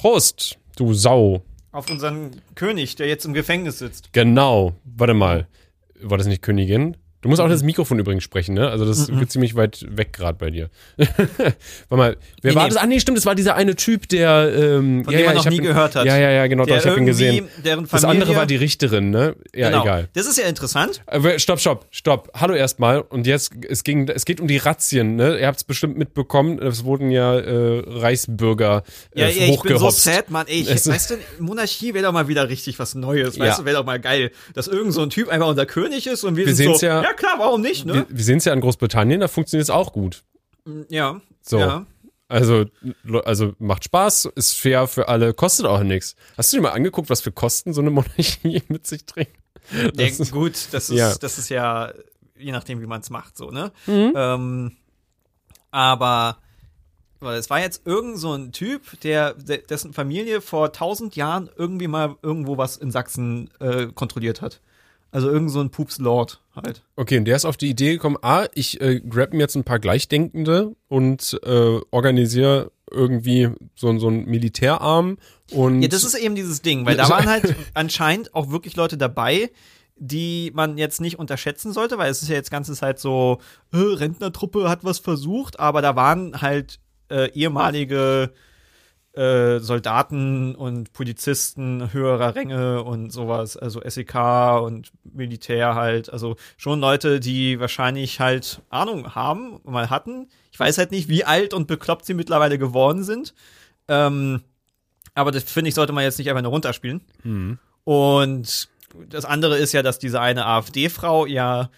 Prost, du Sau. Auf unseren König, der jetzt im Gefängnis sitzt. Genau. Warte mal. War das nicht Königin? Du musst auch das Mikrofon übrigens sprechen, ne? Also das Mhm. wird ziemlich weit weg gerade bei dir. Warte mal, wer Nee, war nee. das? Ah, nee, stimmt, das war dieser eine Typ, der ähm, Von ja, dem ja, man noch nie ihn, gehört hat. Ja, ja, ja, genau, doch, Der ich habe ihn gesehen. deren Das Familie- andere war die Richterin, ne? Ja, genau. egal. Das ist ja interessant. Aber stopp, stopp, stopp. Hallo erstmal. Und jetzt, es ging, es geht um die Razzien, ne? Ihr habt es bestimmt mitbekommen. Es wurden ja äh, Reichsbürger äh, Ja, ja, ich bin so sad, Mann. Ey, ich, Es- weißt du, Monarchie wäre doch mal wieder richtig was Neues. Ja. Weißt du, wäre doch mal geil, dass irgend so ein Typ einfach unser König ist und wir, Wir sind so, ja- ja klar, warum nicht, ne? Wir, wir sehen es ja in Großbritannien, da funktioniert es auch gut. ja. So. Ja. Also, also macht Spaß, ist fair für alle, kostet auch nichts. Hast du dir mal angeguckt, was für Kosten so eine Monarchie mit sich trägt? Ja, Das gut, das ist, ja. das ist ja, je nachdem, wie man es macht, so, ne? Mhm. Ähm, aber weil es war jetzt irgend so ein Typ, der, der dessen Familie vor tausend Jahren irgendwie mal irgendwo was in Sachsen äh, kontrolliert hat. Also irgend so ein Pups-Lord halt. Okay, und der ist auf die Idee gekommen, ah, ich äh, grab mir jetzt ein paar Gleichdenkende und äh, organisiere irgendwie so, so einen Militärarm und Ja, das ist eben dieses Ding, weil da waren halt anscheinend auch wirklich Leute dabei, die man jetzt nicht unterschätzen sollte, weil es ist ja jetzt ganze Zeit so, äh, Rentnertruppe hat was versucht, aber da waren halt äh, ehemalige äh, Soldaten und Polizisten höherer Ränge und sowas, also SEK und Militär halt, also schon Leute, die wahrscheinlich halt Ahnung haben, mal hatten. Ich weiß halt nicht, wie alt und bekloppt sie mittlerweile geworden sind. Ähm, aber das finde ich, sollte man jetzt nicht einfach nur runterspielen. Und das andere ist ja, dass diese eine AfD-Frau ja,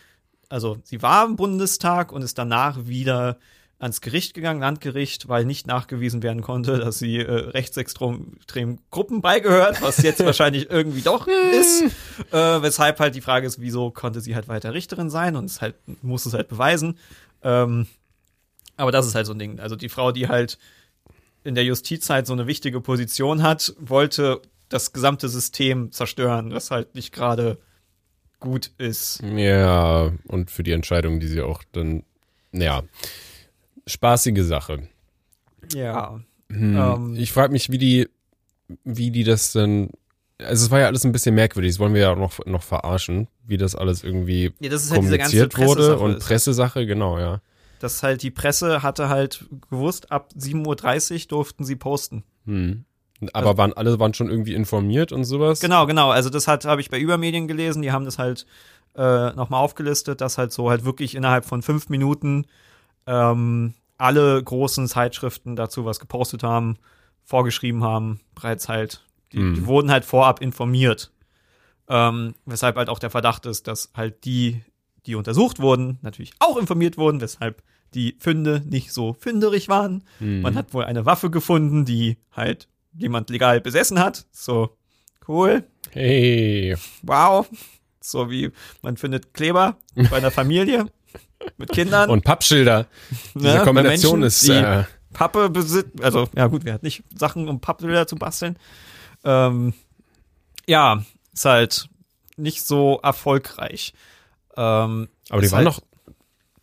also sie war im Bundestag und ist danach wieder ans Gericht gegangen, Landgericht, weil nicht nachgewiesen werden konnte, dass sie äh, rechtsextremen Gruppen beigehört, was jetzt wahrscheinlich irgendwie doch ist. Äh, weshalb halt die Frage ist, wieso konnte sie halt weiter Richterin sein und es halt, muss es halt beweisen. Ähm, aber das ist halt so ein Ding. Also die Frau, die halt in der Justiz halt so eine wichtige Position hat, wollte das gesamte System zerstören, was halt nicht gerade gut ist. ja, und für die Entscheidung, die sie auch dann, ja, spaßige Sache. Ja. Hm, Ähm. ich frage mich, wie die, wie die das denn, also es war ja alles ein bisschen merkwürdig, das wollen wir ja auch noch, noch verarschen, wie das alles irgendwie Ja, das ist halt diese ganze kommuniziert wurde Pressesache und ist. Pressesache, genau, ja. Das halt die Presse hatte halt gewusst, ab 7.30 Uhr durften sie posten. Hm. Aber waren alle waren schon irgendwie informiert und sowas? Genau, genau. Also das hat habe ich bei Übermedien gelesen. Die haben das halt äh, nochmal aufgelistet, dass halt so halt wirklich innerhalb von fünf Minuten ähm, alle großen Zeitschriften dazu was gepostet haben, vorgeschrieben haben, bereits halt. Die, Mhm. die wurden halt vorab informiert. Ähm, weshalb halt auch der Verdacht ist, dass halt die, die untersucht wurden, natürlich auch informiert wurden, weshalb die Funde nicht so fünderig waren. Hm. Man hat wohl eine Waffe gefunden, die halt jemand legal besessen hat. So, cool. Hey. Wow. So wie man findet Kleber bei einer Familie mit Kindern. Und Pappschilder. Diese ne, bei Kombination Menschen, ist, die äh, Pappe besitzen. Also, ja gut, wer hat nicht Sachen, um Pappbilder zu basteln. Ähm, ja, ist halt nicht so erfolgreich. Ähm, aber die waren halt, doch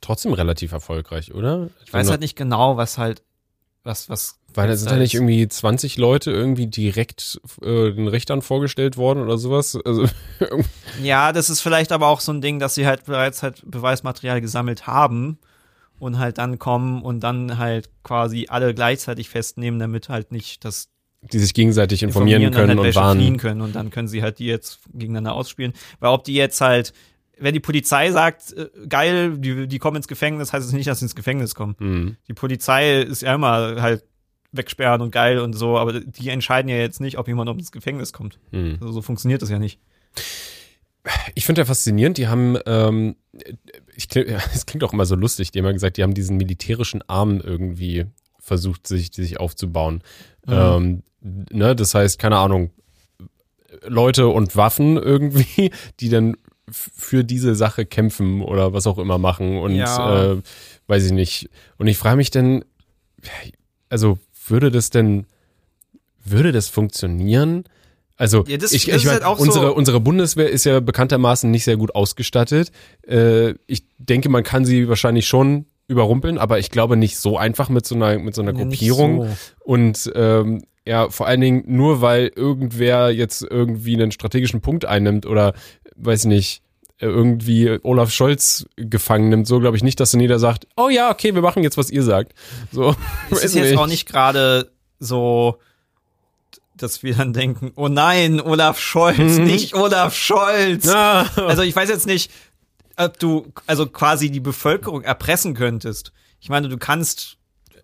trotzdem relativ erfolgreich, oder? Ich weiß halt nicht genau, was halt, was, was. Weil da sind da ja nicht irgendwie 20 Leute irgendwie direkt äh, den Richtern vorgestellt worden oder sowas. Also, Ja, das ist vielleicht aber auch so ein Ding, dass sie halt bereits halt Beweismaterial gesammelt haben und halt dann kommen und dann halt quasi alle gleichzeitig festnehmen, damit halt nicht das die sich gegenseitig informieren, dann können halt und warnen. fliehen können und dann können sie halt die jetzt gegeneinander ausspielen. Weil ob die jetzt halt, wenn die Polizei sagt, äh, geil, die, die kommen ins Gefängnis, heißt es nicht, dass sie ins Gefängnis kommen. Hm. Die Polizei ist ja immer halt wegsperren und geil und so, aber die entscheiden ja jetzt nicht, ob jemand ins Gefängnis kommt. Hm. Also so funktioniert das ja nicht. Ich finde ja faszinierend, die haben, ähm, ich, es klingt auch immer so lustig, die haben ja gesagt, die haben diesen militärischen Arm irgendwie versucht, sich, sich aufzubauen. Ähm, ne, das heißt, keine Ahnung, Leute und Waffen irgendwie, die dann für diese Sache kämpfen oder was auch immer machen und Ja. äh, weiß ich nicht. Und ich frage mich denn, also würde das denn, würde das funktionieren? Also Ja, das- ich, das ich mein, halt auch so- unsere, unsere Bundeswehr ist ja bekanntermaßen nicht sehr gut ausgestattet. Äh, ich denke, man kann sie wahrscheinlich schon überrumpeln, aber ich glaube nicht so einfach mit so einer mit so einer Ja, Gruppierung. so. Und ähm, ja, vor allen Dingen nur weil irgendwer jetzt irgendwie einen strategischen Punkt einnimmt oder weiß nicht, irgendwie Olaf Scholz gefangen nimmt. So glaube ich nicht, dass dann jeder sagt, oh ja, okay, wir machen jetzt, was ihr sagt. So, es ist jetzt auch nicht gerade so, dass wir dann denken, oh nein, Olaf Scholz, mhm. nicht Olaf Scholz. Ah. Also ich weiß jetzt nicht, ob du also quasi die Bevölkerung erpressen könntest. Ich meine, du kannst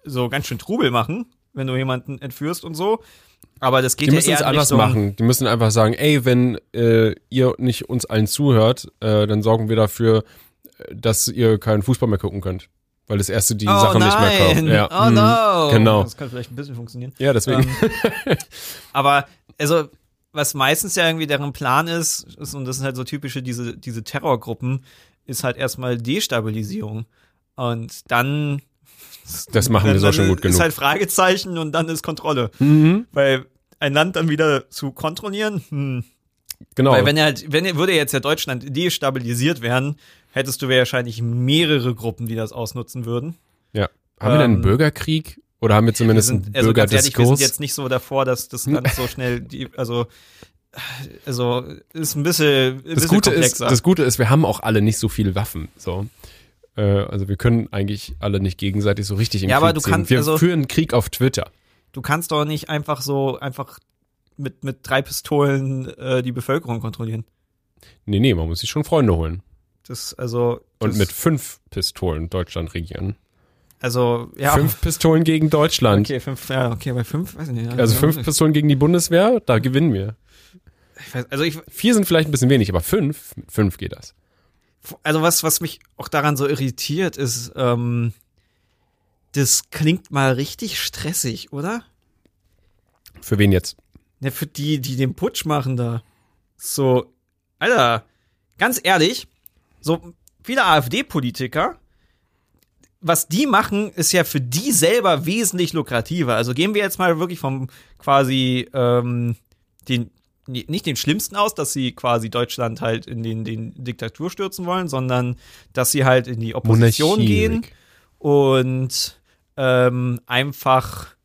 so ganz schön Trubel machen, wenn du jemanden entführst und so. Aber das geht die ja müssen eher es anders Richtung, machen. Die müssen einfach sagen, ey, wenn äh, ihr nicht uns allen zuhört, äh, dann sorgen wir dafür, dass ihr keinen Fußball mehr gucken könnt. Weil das erste die oh Sache nein. nicht mehr kauft. Ja. Oh mhm. no. Genau. Das kann vielleicht ein bisschen funktionieren. Ja, deswegen. Ähm, aber also was meistens ja irgendwie deren Plan ist, ist und das sind halt so typische diese diese Terrorgruppen, ist halt erstmal Destabilisierung und dann das machen wir so schon gut genug. Ist halt Fragezeichen und dann ist Kontrolle. Mhm. Weil ein Land dann wieder zu kontrollieren, hm. Genau. Weil wenn er halt, wenn er, würde jetzt ja Deutschland destabilisiert werden, hättest du wahrscheinlich mehrere Gruppen, die das ausnutzen würden. Ja. Haben wir denn einen Ähm, Bürgerkrieg? Oder haben wir zumindest wir sind, einen also ganz ehrlich, wir sind Bürgerdiskurs? jetzt nicht so davor, dass das Land so schnell, die, also, also ist ein bisschen, ein das bisschen Gute ist, komplexer. das Gute ist, wir haben auch alle nicht so viele Waffen. So. Äh, also wir können eigentlich alle nicht gegenseitig so richtig im Ja, Krieg aber du ziehen. kannst Wir also- führen Krieg auf Twitter. du kannst doch nicht einfach so einfach mit mit drei Pistolen äh, die Bevölkerung kontrollieren. Nee, nee, man muss sich schon Freunde holen. Das also Und das, mit fünf Pistolen Deutschland regieren. also ja Fünf Pistolen gegen Deutschland. okay fünf ja okay bei fünf weiß ich nicht Also fünf Pistolen gegen die Bundeswehr, da gewinnen wir. ich weiß, also ich Vier sind vielleicht ein bisschen wenig, aber fünf, mit fünf geht das. Also was was mich auch daran so irritiert ist ähm, das klingt mal richtig stressig oder Für wen jetzt? Ja, für die, die den Putsch machen da. So, Alter, ganz ehrlich, so viele AfD-Politiker, was die machen, ist ja für die selber wesentlich lukrativer. Also gehen wir jetzt mal wirklich vom quasi ähm, den nicht den schlimmsten aus, dass sie quasi Deutschland halt in den, den Diktatur stürzen wollen, sondern dass sie halt in die Opposition Monarchie, gehen und ähm, einfach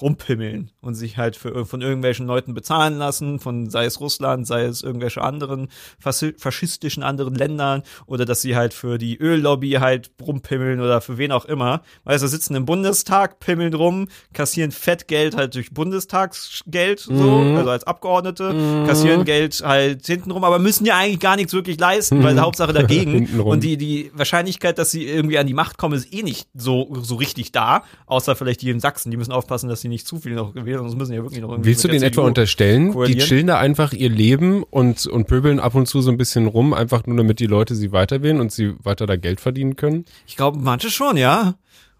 rumpimmeln und sich halt für, von irgendwelchen Leuten bezahlen lassen, von sei es Russland, sei es irgendwelche anderen faschistischen anderen Ländern oder dass sie halt für die Öllobby halt rumpimmeln oder für wen auch immer. Weißt du, sitzen im Bundestag, pimmeln rum, kassieren Fettgeld halt durch Bundestagsgeld, so, Mhm. also als Abgeordnete, kassieren Geld halt hintenrum, aber müssen ja eigentlich gar nichts wirklich leisten, weil Hauptsache dagegen. Und die, die Wahrscheinlichkeit, dass sie irgendwie an die Macht kommen, ist eh nicht so, so richtig da, außer vielleicht die in Sachsen, die müssen aufpassen, dass sie nicht zu viel noch gewählen, sonst müssen ja wirklich noch irgendwie Willst du mit der den etwa unterstellen? Die chillen da einfach ihr Leben und, und pöbeln ab und zu so ein bisschen rum, einfach nur damit die Leute sie weiterwählen und sie weiter da Geld verdienen können? Ich glaube, manche schon, ja.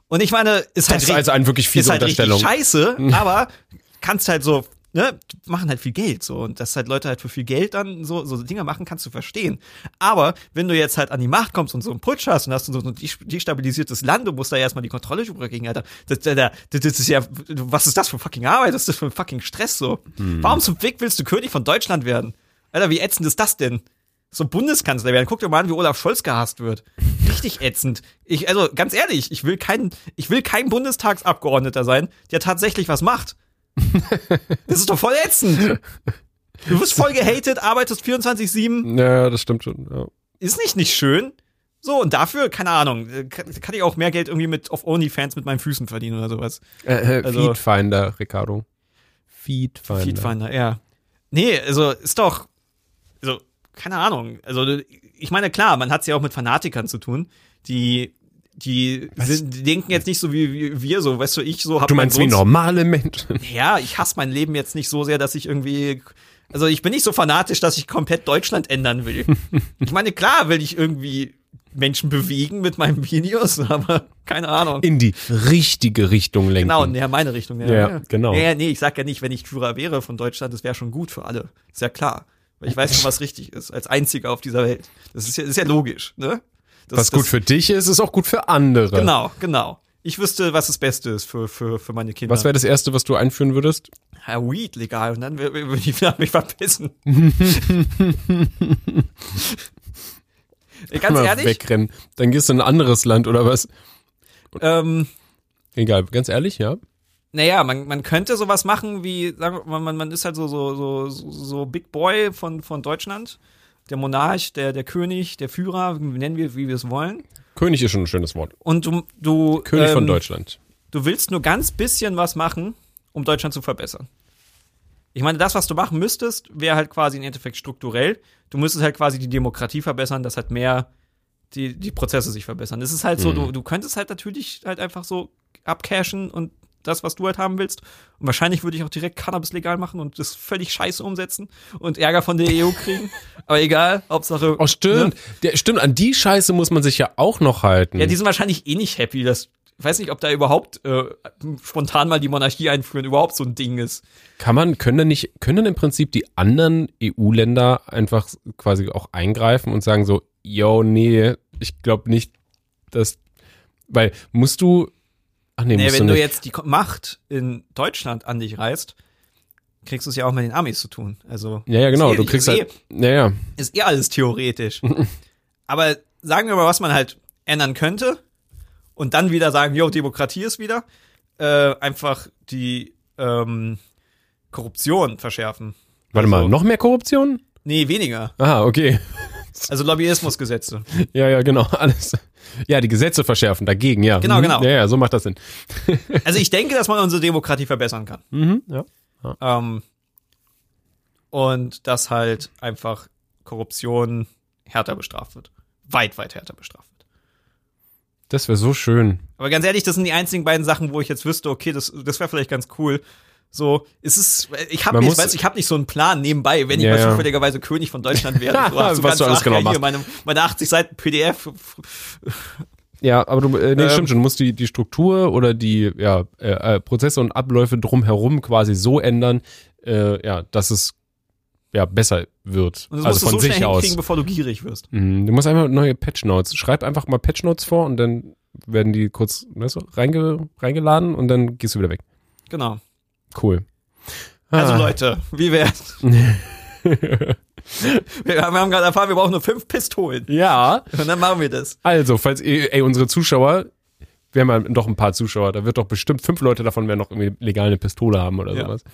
Und ich meine, ist halt Das ist also eine wirklich fiese ist halt Unterstellung. scheiße, aber kannst halt so, ne, machen halt viel Geld so und dass halt Leute halt für viel Geld dann so so Dinge machen, kannst du verstehen. Aber wenn du jetzt halt an die Macht kommst und so einen Putsch hast und hast so ein destabilisiertes Land, du musst da erstmal die Kontrolle überkriegen, Alter. Das, das, das, ist ja, was ist das für fucking Arbeit? Was ist das für ein fucking Stress so? Hm. Warum zum Fick willst du König von Deutschland werden? Alter, wie ätzend ist das denn? So Bundeskanzler werden. Guck dir mal an, wie Olaf Scholz gehasst wird. Richtig ätzend. Ich, also ganz ehrlich, ich will kein, ich will kein Bundestagsabgeordneter sein, der tatsächlich was macht. Das ist doch voll ätzend. Du wirst voll gehatet, arbeitest 24-7, Ja, das stimmt schon. Ja. ist nicht nicht schön. So, und dafür, keine Ahnung, kann, kann ich auch mehr Geld irgendwie mit auf OnlyFans mit meinen Füßen verdienen oder sowas. Äh, äh, Also- Feedfinder, Ricardo. Feedfinder. Feedfinder, ja. Nee, also ist doch, also, keine Ahnung. Also, ich meine, klar, man hat es ja auch mit Fanatikern zu tun, die, die, sind, denken jetzt nicht so wie, wir, so, weißt du, ich so hab Du meinst wie normale Menschen? Ja, ich hasse mein Leben jetzt nicht so sehr, dass ich irgendwie. Also ich bin nicht so fanatisch, dass ich komplett Deutschland ändern will. ich meine, klar will ich irgendwie Menschen bewegen mit meinen Videos, aber keine Ahnung. In die richtige Richtung lenken. Genau, ja, meine Richtung. Ja, Ja, genau. Ja, ja, nee, ich sag ja nicht, wenn ich Führer wäre von Deutschland, das wäre schon gut für alle. Ist ja klar. Weil ich weiß schon, was richtig ist, als einziger auf dieser Welt. Das ist ja, ist ja logisch, ne? Das, Was gut für dich ist, ist auch gut für andere. Genau, genau. Ich wüsste, was das Beste ist für, für, für meine Kinder. Was wäre das Erste, was du einführen würdest? ja, Weed legal und dann wür- wür- würde ich mich verpissen. Ganz Mal ehrlich, wegrennen. Dann gehst du in ein anderes Land oder was? ähm, Egal, ganz ehrlich, ja. naja, man, man könnte sowas machen wie, sagen wir, man, man ist halt so, so, so, so, so Big Boy von, von Deutschland. Der Monarch, der, der König, der Führer, nennen wir, wie wir es wollen. König ist schon ein schönes Wort. Und du, du, König von ähm, Deutschland. du willst nur ganz bisschen was machen, um Deutschland zu verbessern. Ich meine, das, was du machen müsstest, wäre halt quasi im Endeffekt strukturell. Du müsstest halt quasi die Demokratie verbessern, dass halt mehr die, die Prozesse sich verbessern. Es ist halt so, Mhm. du, du könntest halt natürlich halt einfach so abcashen und das, was du halt haben willst. Und wahrscheinlich würde ich auch direkt Cannabis legal machen und das völlig scheiße umsetzen und Ärger von der EU kriegen. Aber egal, Hauptsache. Oh, stimmt. Ne? Der, stimmt, an die Scheiße muss man sich ja auch noch halten. Ja, die sind wahrscheinlich eh nicht happy, dass. Ich weiß nicht, ob da überhaupt äh, spontan mal die Monarchie einführen überhaupt so ein Ding ist. Kann man, können dann nicht, können dann im Prinzip die anderen EU-Länder einfach quasi auch eingreifen und sagen so, yo, nee, ich glaube nicht, dass, weil musst du, ach nee, Nee, wenn du du jetzt die Macht in Deutschland an dich reißt, kriegst du es ja auch mit den Amis zu tun. Also ja, ja, genau, eh, du kriegst halt, ja, ja, eh, ist eh alles theoretisch. Aber sagen wir mal, was man halt ändern könnte und dann wieder sagen, jo, Demokratie ist wieder, äh, einfach die ähm, Korruption verschärfen. warte mal, Also- noch mehr Korruption? Nee, weniger. Ah, okay. Also Lobbyismusgesetze. Ja, ja, genau, alles. Ja, die Gesetze verschärfen dagegen, ja. Genau, Mhm. genau. Ja, ja, so macht das Sinn. Also ich denke, dass man unsere Demokratie verbessern kann. Mhm, ja. Ähm, und dass halt einfach Korruption härter bestraft wird. Weit, weit härter bestraft wird. Das wäre so schön. Aber ganz ehrlich, das sind die einzigen beiden Sachen, wo ich jetzt wüsste, okay, das, das wäre vielleicht ganz cool. So, es ist, ich habe nicht, du, ich habe nicht so einen Plan nebenbei, wenn ich Ja, mal zufälligerweise König von Deutschland wäre. So, ach, so Was du alles genau machst. meine, meine 80 Seiten PDF. Ja, aber du, äh, nee, Ähm. stimmt schon, du musst die, die Struktur oder die ja, äh, äh, Prozesse und Abläufe drumherum quasi so ändern, äh, ja, dass es ja besser wird. Und das also musst du von so schnell sich aus. bevor du gierig wirst. Mhm. Du musst einfach neue Patch Notes. Schreib einfach mal Patch Notes vor und dann werden die kurz, weißt du, reinge, reingeladen und dann gehst du wieder weg. Genau. Cool. Also Ah. Leute, wie wär's? wir haben gerade erfahren, wir brauchen nur fünf Pistolen. Ja, Und dann machen wir das. also, falls ihr, ey, unsere Zuschauer, wir haben ja doch ein paar Zuschauer, da wird doch bestimmt fünf Leute davon werden noch irgendwie legal eine Pistole haben oder Ja. sowas.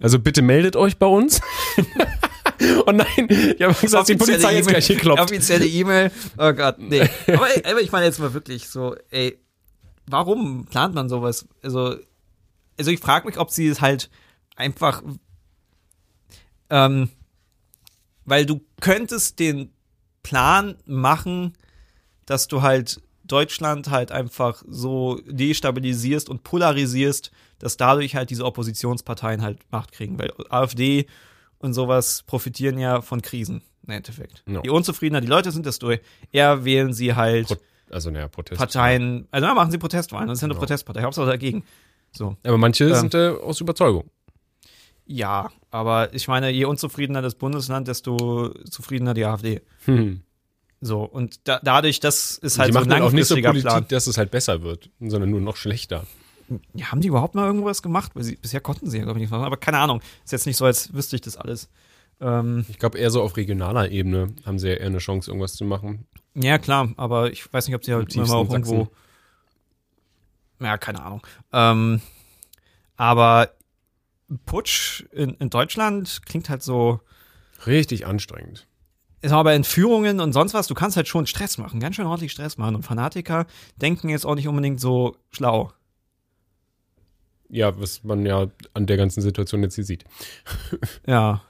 Also bitte meldet euch bei uns. oh nein, ich habe gesagt, die Polizei jetzt gleich hier klopft. Offizielle E-Mail. Oh Gott, nee. Aber, aber ich meine jetzt mal wirklich so, ey, warum plant man sowas? Also, also ich frage mich, ob sie es halt einfach, ähm, weil du könntest den Plan machen, dass du halt Deutschland halt einfach so destabilisierst und polarisierst, dass dadurch halt diese Oppositionsparteien halt Macht kriegen, weil AfD und sowas profitieren ja von Krisen im Endeffekt. Ja. Je unzufriedener die Leute sind, desto eher wählen sie halt Pro also, naja, Protest. Parteien, also dann machen sie Protestwahlen, das ist ja eine Ja. Protestpartei, Hauptsache dagegen. So. Aber manche Ähm. sind äh, aus Überzeugung. Ja, aber ich meine, je unzufriedener das Bundesland, desto zufriedener die AfD. Hm. So, und da, dadurch, das ist die halt so ein auch nicht so Politik, Plan. dass es halt besser wird, sondern nur noch schlechter. Ja, haben die überhaupt mal irgendwas gemacht? Weil sie, bisher konnten sie ja, glaube ich, nicht machen. Aber keine Ahnung. Ist jetzt nicht so, als wüsste ich das alles. Ähm, Ich glaube, eher so auf regionaler Ebene haben sie ja eher eine Chance, irgendwas zu machen. ja, klar, aber ich weiß nicht, ob sie halt immer auch irgendwo. Ja, keine Ahnung. Ähm, aber Putsch in, in Deutschland klingt halt so. Richtig anstrengend. Ist aber bei Entführungen und sonst was, du kannst halt schon Stress machen, ganz schön ordentlich Stress machen. Und Fanatiker denken jetzt auch nicht unbedingt so schlau. Ja, was man ja an der ganzen Situation jetzt hier sieht. Ja.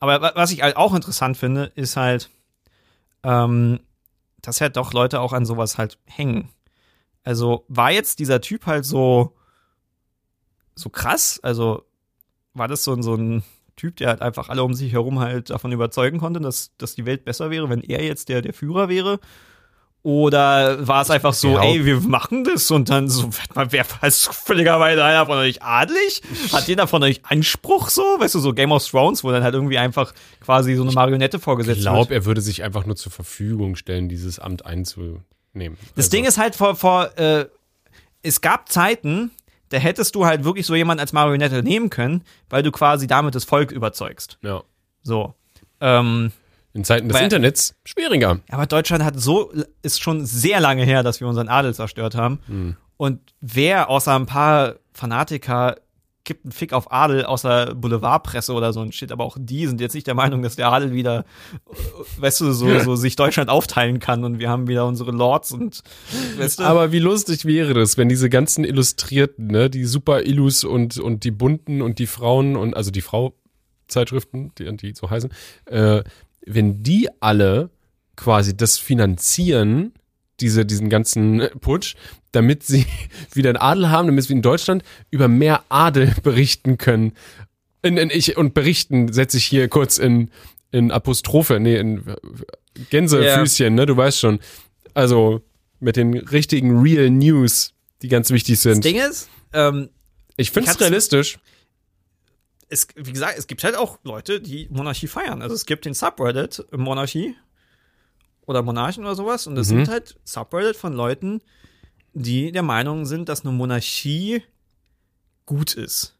Aber wa- was ich halt auch interessant finde, ist halt, ähm, dass halt doch Leute auch an sowas halt hängen. Also war jetzt dieser Typ halt so, so krass? Also war das so, ein- so ein Typ, der halt einfach alle um sich herum halt davon überzeugen konnte, dass, dass die Welt besser wäre, wenn er jetzt der, der Führer wäre? Oder war es einfach so, glaub- ey, wir machen das und dann so, mal, wer ist zufälligerweise einer von euch adlig? Hat jeder von euch Anspruch so? Weißt du, so Game of Thrones, wo dann halt irgendwie einfach quasi so eine Marionette Ich vorgesetzt glaube, wird. er würde sich einfach nur zur Verfügung stellen, dieses Amt einzunehmen. Das Also, Ding ist halt vor, vor äh, es gab Zeiten, da hättest du halt wirklich so jemanden als Marionette nehmen können, weil du quasi damit das Volk überzeugst. Ja. So. Ähm, In Zeiten des Weil- Internets schwieriger. aber Deutschland hat so, ist schon sehr lange her, dass wir unseren Adel zerstört haben. Hm. Und wer außer ein paar Fanatiker gibt einen Fick auf Adel außer Boulevardpresse oder so ein Shit, aber auch die sind jetzt nicht der Meinung, dass der Adel wieder, weißt du, so, so sich Deutschland aufteilen kann und wir haben wieder unsere Lords und, weißt du. Aber wie lustig wäre das, wenn diese ganzen Illustrierten, ne, die Super Illus und, und die Bunten und die Frauen und, also die Frau-Zeitschriften, die, die so heißen, äh, wenn die alle quasi das finanzieren, diese, diesen ganzen Putsch, damit sie wieder einen Adel haben, damit wir in Deutschland über mehr Adel berichten können. In, in, ich, und berichten setze ich hier kurz in, in Apostrophe, nee, in Gänsefüßchen, yeah. ne, du weißt schon. Also mit den richtigen Real News, die ganz wichtig sind. Das Ding ist, ähm, ich finde es realistisch. Es, wie gesagt, es gibt halt auch Leute, die Monarchie feiern. Also es gibt den Subreddit Monarchie oder Monarchen oder sowas und das mhm. sind halt Subreddit von Leuten, die der Meinung sind, dass eine Monarchie gut ist.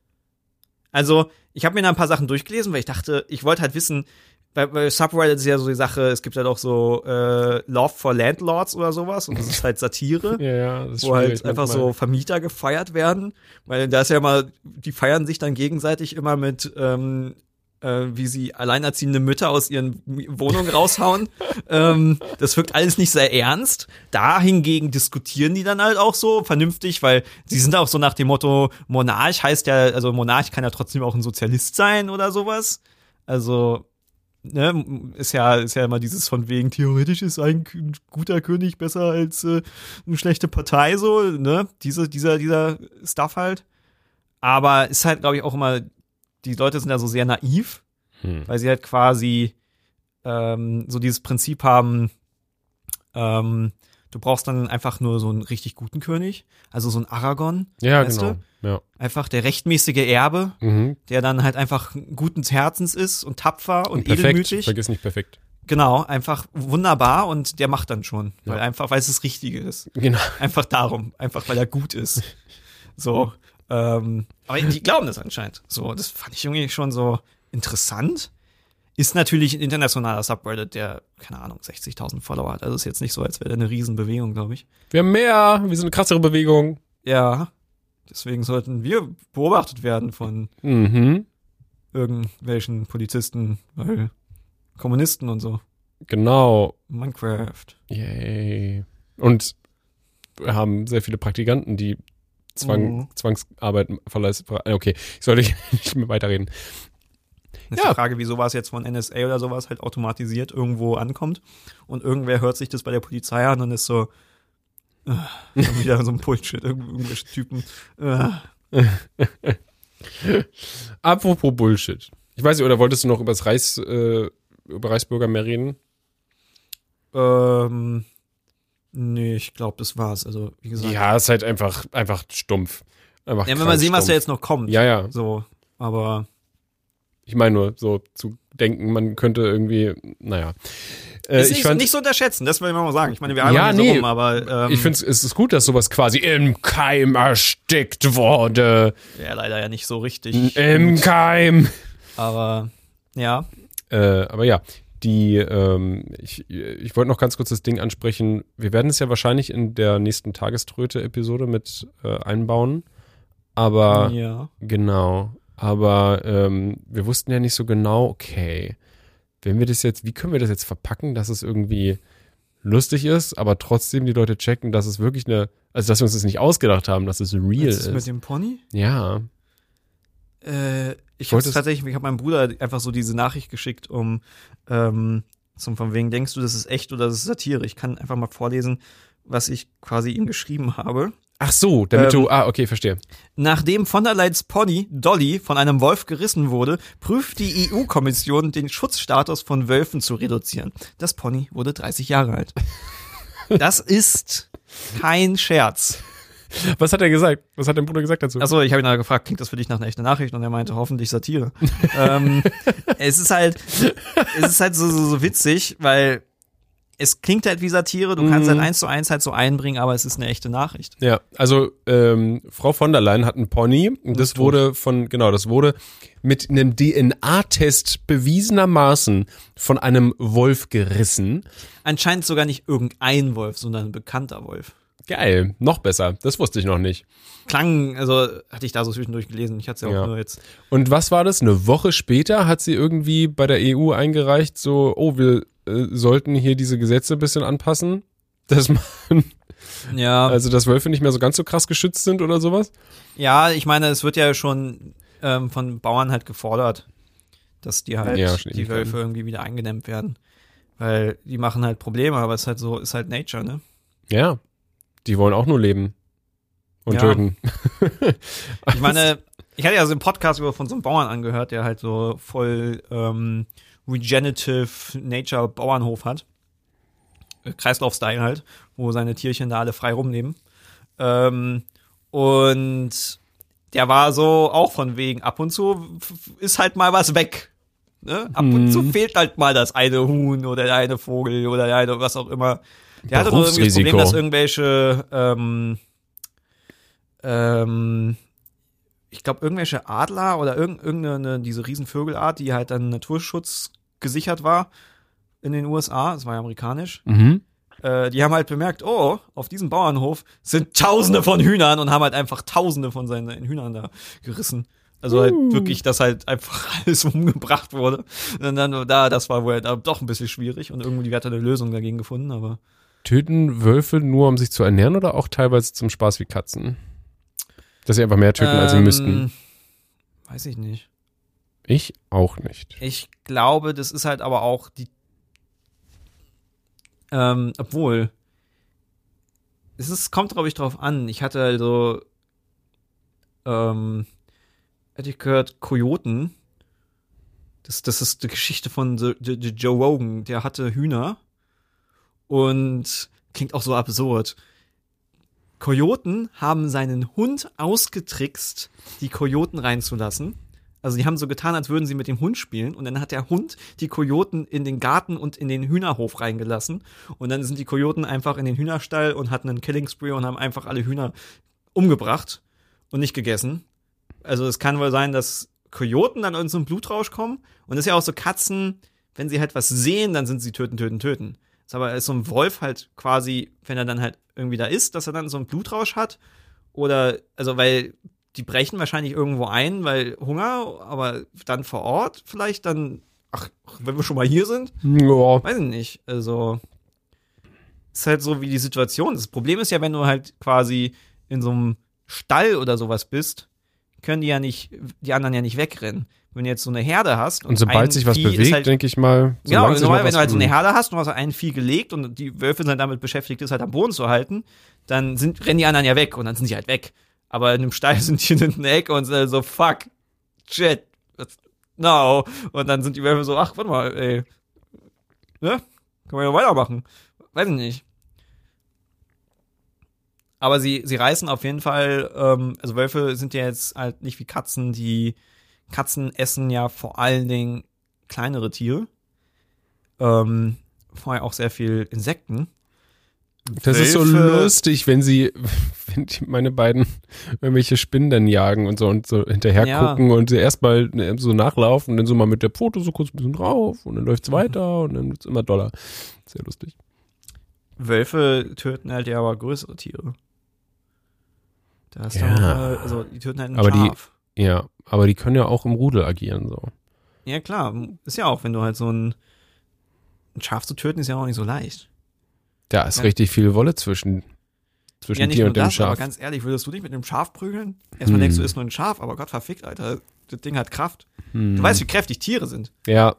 Also, ich habe mir da ein paar Sachen durchgelesen, weil ich dachte, ich wollte halt wissen, bei, bei Subreddit ist ja so die Sache, es gibt halt auch so äh, Love for Landlords oder sowas und das ist halt Satire, ja, ja, das wo halt einfach so Vermieter gefeiert werden, weil da ist ja immer, die feiern sich dann gegenseitig immer mit ähm, äh, wie sie alleinerziehende Mütter aus ihren Wohnungen raushauen. ähm, das wirkt alles nicht sehr ernst. Da hingegen diskutieren die dann halt auch so vernünftig, weil sie sind auch so nach dem Motto, Monarch heißt ja, also Monarch kann ja trotzdem auch ein Sozialist sein oder sowas. Also, ne, ist ja, ist ja immer dieses von wegen, theoretisch ist ein guter König besser als äh, eine schlechte Partei, so, ne? Diese, dieser, dieser Stuff halt. Aber ist halt, glaube ich, auch immer die Leute sind ja so sehr naiv, hm. weil sie halt quasi ähm, so dieses Prinzip haben, ähm, du brauchst dann einfach nur so einen richtig guten König, also so ein Aragon, ja, weißt genau. du? Ja. Einfach der rechtmäßige Erbe, mhm. der dann halt einfach guten Herzens ist und tapfer und, und perfekt. edelmütig. Vergiss nicht perfekt. Genau, einfach wunderbar und der macht dann schon, ja. weil einfach, weil es das Richtige ist. Genau. Einfach darum, einfach weil er gut ist. So. Ähm, aber die glauben das anscheinend. So, das fand ich irgendwie schon so interessant. Ist natürlich ein internationaler Subreddit, der, keine Ahnung, 60.000 Follower hat. Also ist jetzt nicht so, als wäre der eine Riesenbewegung, glaube ich. Wir haben mehr, wir sind eine krassere Bewegung. Ja. Deswegen sollten wir beobachtet werden von mhm. irgendwelchen Polizisten, weil Kommunisten und so. Genau. Minecraft. Yay. Und wir haben sehr viele Praktikanten, die Zwang, mhm. Zwangsarbeit verleistet. Okay, ich sollte nicht mehr weiterreden. Das ist ja. die Frage, wieso war es jetzt von NSA oder sowas halt automatisiert irgendwo ankommt und irgendwer hört sich das bei der Polizei an und ist so äh, wieder so ein Bullshit, irgendwelche Typen. Äh. Apropos Bullshit. Ich weiß nicht, oder wolltest du noch über das Reichs, äh, über Reichsbürger mehr reden? Ähm, Nee, ich glaube, das war's. Also, wie gesagt. Ja, ist halt einfach, einfach stumpf. Einfach ja, wenn wir sehen, stumpf. was da jetzt noch kommt. Ja, ja. So, aber. Ich meine nur, so zu denken, man könnte irgendwie, naja. Äh, ist nicht, fand, nicht so unterschätzen, das will ich mal sagen. Ich meine, wir haben ja, nee, so rum, aber. Ähm, ich finde es ist gut, dass sowas quasi im Keim erstickt wurde. Ja, leider ja nicht so richtig. Im Keim. Aber, ja. Äh, aber ja, die, ähm, ich, ich wollte noch ganz kurz das Ding ansprechen. Wir werden es ja wahrscheinlich in der nächsten Tageströte-Episode mit äh, einbauen. Aber ja. genau. Aber ähm, wir wussten ja nicht so genau, okay, wenn wir das jetzt, wie können wir das jetzt verpacken, dass es irgendwie lustig ist, aber trotzdem die Leute checken, dass es wirklich eine, also dass wir uns das nicht ausgedacht haben, dass es real ist. ist. Mit dem Pony? Ja. Äh, ich habe tatsächlich, ich habe meinem Bruder einfach so diese Nachricht geschickt, um ähm, zum von wegen, denkst du, das ist echt oder das ist Satire? Ich kann einfach mal vorlesen, was ich quasi ihm geschrieben habe. Ach so, damit ähm, du, ah, okay, verstehe. Nachdem von der Leyen's Pony, Dolly, von einem Wolf gerissen wurde, prüft die EU-Kommission, den Schutzstatus von Wölfen zu reduzieren. Das Pony wurde 30 Jahre alt. Das ist kein Scherz. Was hat er gesagt? Was hat dein Bruder gesagt dazu? Achso, ich habe ihn dann gefragt, klingt das für dich nach einer echten Nachricht? Und er meinte, hoffentlich Satire. ähm, es ist halt, es ist halt so, so, so witzig, weil es klingt halt wie Satire, du kannst halt mhm. eins zu eins halt so einbringen, aber es ist eine echte Nachricht. Ja, also ähm, Frau von der Leyen hat ein Pony und das wurde von, genau, das wurde mit einem DNA-Test bewiesenermaßen von einem Wolf gerissen. Anscheinend sogar nicht irgendein Wolf, sondern ein bekannter Wolf. Geil, noch besser. Das wusste ich noch nicht. Klang, also hatte ich da so zwischendurch gelesen. Ich hatte es ja auch Ja. nur jetzt. Und was war das? Eine Woche später hat sie irgendwie bei der EU eingereicht, so, oh, wir äh, sollten hier diese Gesetze ein bisschen anpassen, dass man, Ja, also dass Wölfe nicht mehr so ganz so krass geschützt sind oder sowas. ja, ich meine, es wird ja schon ähm, von Bauern halt gefordert, dass die halt Ja, die Wölfe irgendwie wieder eingedämmt werden. Weil die machen halt Probleme, aber es ist halt so, ist halt Nature, ne? Ja, die wollen auch nur leben und Ja. töten. Ich meine, ich hatte ja so einen Podcast über von so einem Bauern angehört, der halt so voll ähm, regenerative Nature Bauernhof hat. Äh, Kreislauf-Style halt, wo seine Tierchen da alle frei rumleben. Ähm, und der war so auch von wegen, ab und zu ist halt mal was weg. Ne? Ab und zu Mhm. fehlt halt mal das eine Huhn oder der eine Vogel oder der eine was auch immer. Der hatte nur irgendwie das. Problem, dass irgendwelche ähm, ähm, ich glaube, irgendwelche Adler oder irgend, irgendeine, diese Riesenvögelart, die halt dann Naturschutz gesichert war in den USA, das war ja amerikanisch, Mhm. äh, die haben halt bemerkt, oh, auf diesem Bauernhof sind tausende von Hühnern und haben halt einfach tausende von seinen Hühnern da gerissen. Also halt wirklich, dass halt einfach alles umgebracht wurde. Und dann da, das war wohl da doch ein bisschen schwierig und irgendwie hat er eine Lösung dagegen gefunden, aber Töten Wölfe nur, um sich zu ernähren oder auch teilweise zum Spaß wie Katzen? Dass sie einfach mehr töten, als sie Ähm, müssten. Weiß ich nicht. Ich auch nicht. Ich glaube, das ist halt aber auch die. Ähm, obwohl. Es ist, kommt, glaube ich, drauf an. Ich hatte also. Ähm, hätte ich gehört, Kojoten. Das, das ist die Geschichte von the, the, the Joe Rogan. Der hatte Hühner. Und klingt auch so absurd. Kojoten haben seinen Hund ausgetrickst, die Kojoten reinzulassen. Also die haben so getan, als würden sie mit dem Hund spielen und dann hat der Hund die Kojoten in den Garten und in den Hühnerhof reingelassen und dann sind die Kojoten einfach in den Hühnerstall und hatten einen Killing Spree und haben einfach alle Hühner umgebracht und nicht gegessen. Also es kann wohl sein, dass Kojoten dann in so einen Blutrausch kommen und das ist ja auch so Katzen, wenn sie halt was sehen, dann sind sie töten, töten, töten. Das aber ist so ein Wolf halt quasi, wenn er dann halt irgendwie da ist, dass er dann so einen Blutrausch hat oder also weil die brechen wahrscheinlich irgendwo ein, weil Hunger, aber dann vor Ort vielleicht dann, ach, wenn wir schon mal hier sind, Ja. weiß ich nicht. Also ist halt so wie die Situation. Das Problem ist ja, wenn du halt quasi in so einem Stall oder sowas bist, können die ja nicht, die anderen ja nicht wegrennen. Wenn du jetzt so eine Herde hast Und sobald ein sich was Vieh bewegt, halt, denke ich mal. Genau, solange sich normal, wenn du halt so eine. Herde hast und hast ein Vieh gelegt und die Wölfe sind damit beschäftigt, es halt am Boden zu halten, dann sind, rennen die anderen ja weg und dann sind sie halt weg. Aber in einem Stall sind die in der Ecke und sind halt so, fuck, shit, no. Und dann sind die Wölfe so, ach, warte mal, ey, ne? Können wir ja weitermachen. Weiß ich nicht. Aber sie, sie reißen auf jeden Fall, ähm, also Wölfe sind ja jetzt halt nicht wie Katzen, die Katzen essen ja vor allen Dingen kleinere Tiere. Ähm, vorher auch sehr viel Insekten. Das ist so Wölfe- lustig, wenn sie, wenn die, meine beiden irgendwelche Spinnen dann jagen und so und so hinterher Ja. gucken und sie erstmal ne, so nachlaufen und dann so mal mit der Pfote so kurz ein bisschen drauf und dann läuft's Mhm. weiter und dann wird's immer doller. Sehr lustig. Wölfe töten halt ja aber größere Tiere. Da ist Ja. mal, also die töten halt ein Aber die- Schaf. Ja, aber die können ja auch im Rudel agieren so. Ja, klar, ist ja auch, wenn du halt so ein, ein Schaf zu töten, ist ja auch nicht so leicht. Da ist Ja. richtig viel Wolle zwischen, zwischen ja, nicht dir und dem das, aber Schaf. ganz ehrlich, würdest du dich mit einem Schaf prügeln? Erstmal Hm. denkst du, ist nur ein Schaf, aber Gott verfickt, Alter, das Ding hat Kraft. Hm. Du weißt, wie kräftig Tiere sind. Ja,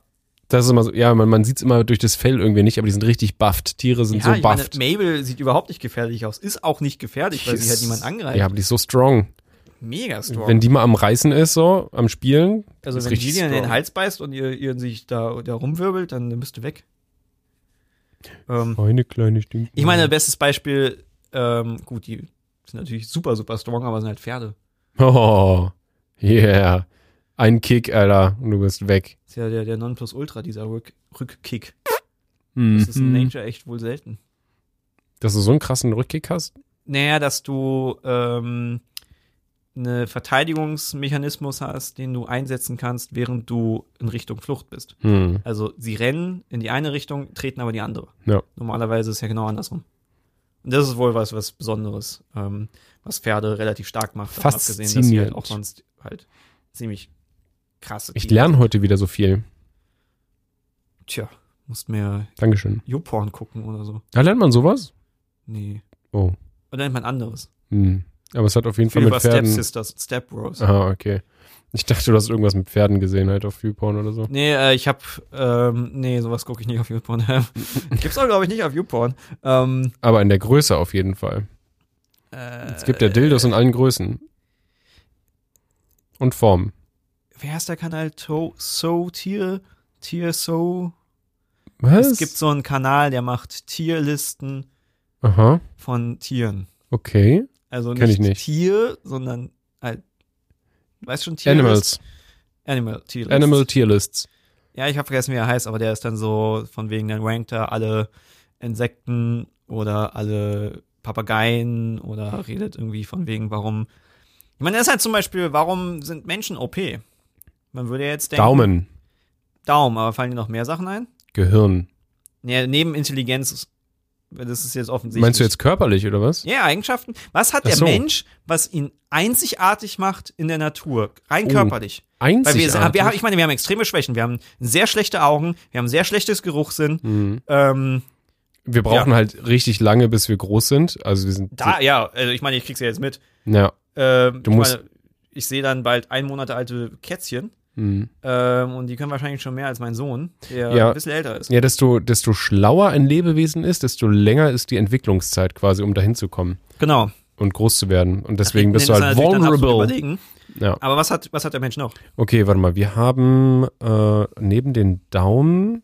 das ist immer so, ja, man, man sieht's immer durch das Fell irgendwie nicht, aber die sind richtig bufft. Tiere sind ja, so meine, bufft. Mabel sieht überhaupt nicht gefährlich aus. Ist auch nicht gefährlich, weil sie halt niemand angreift. Ja, aber die ist so strong. Mega strong. Wenn die mal am Reißen ist, so, am Spielen. also ist wenn richtig Gillian in den. Hals beißt und ihr, ihr sich da, da rumwirbelt, dann, dann bist du weg. Ähm, Eine kleine Stinke. ich meine, bestes Beispiel, ähm, gut, die sind natürlich super, super strong, aber sind halt Pferde. Oh, yeah. Ein Kick, Alter, und du bist weg. ist ja der, der Nonplusultra, dieser Rück, Rückkick. Das ist in Mhm. Nature echt wohl selten. Dass du so einen krassen Rückkick hast? Naja, dass du ähm, eine Verteidigungsmechanismus hast, den du einsetzen kannst, während du in Richtung Flucht bist. Hm. Also sie rennen in die eine Richtung, treten aber die andere. Ja. Normalerweise ist es ja genau andersrum. Und das ist wohl was, was Besonderes, ähm, was Pferde relativ stark macht. davon abgesehen, dass sie halt auch sonst halt ziemlich krasse Ich lerne heute wieder so viel. Tja, musst mehr Dankeschön. YouPorn gucken oder so. Da lernt man sowas? Nee. Oh. Oder nennt man anderes. Hm. Aber es hat auf jeden Fall Viel mit über Step Pferden. Sisters, Step Bros. Aha, okay. Ich dachte, du hast irgendwas mit Pferden gesehen, halt auf Viewporn oder so. Nee, äh, ich hab, ähm, nee, sowas gucke ich nicht auf YouPorn. Gibt's auch, glaube ich, nicht auf YouPorn. Ähm, Aber in der Größe auf jeden Fall. äh, Es gibt ja Dildos in allen Größen. Und Formen. Wie heißt der Kanal? To so Tier, Tier So. Was? Es gibt so einen Kanal, der macht Tierlisten Aha, von Tieren. okay. Also nicht, ich nicht. Tier, sondern halt, weißt schon, Tier Animals. Animal Tierlist. Animal Tierlists. Ja, ich habe vergessen, wie er heißt, aber der ist dann so von wegen, dann rankt er alle Insekten oder alle Papageien oder redet irgendwie von wegen, warum. Ich meine, das ist halt zum Beispiel, warum sind Menschen OP? Man würde ja jetzt denken. Daumen. Daumen, aber fallen dir noch mehr Sachen ein? Gehirn. Nee, neben Intelligenz, das ist jetzt offensichtlich. Meinst du jetzt körperlich oder was? Ja, Eigenschaften. Was hat Ach der so. Mensch, was ihn einzigartig macht in der Natur? Rein Oh, körperlich. Weil wir, Einzigartig. wir, haben- ich meine, wir haben extreme Schwächen. Wir haben sehr schlechte Augen, wir haben sehr schlechtes Geruchssinn. Mhm. Ähm, Wir brauchen halt richtig lange, bis wir groß sind. Also wir sind. da, ja, also ich meine, ich krieg's ja jetzt mit. Ja. Ähm, Du ich musst- meine, ich sehe dann bald ein Monat alte Kätzchen Mhm. ähm, und die können wahrscheinlich schon mehr als mein Sohn, der Ja. ein bisschen älter ist. Ja, desto, desto schlauer ein Lebewesen ist, desto länger ist die Entwicklungszeit quasi, um dahin zu kommen Genau. und groß zu werden. Und deswegen bist du halt vulnerable. Ja. Aber was hat, was hat der Mensch noch? Okay, warte mal. Wir haben äh, neben den Daumen,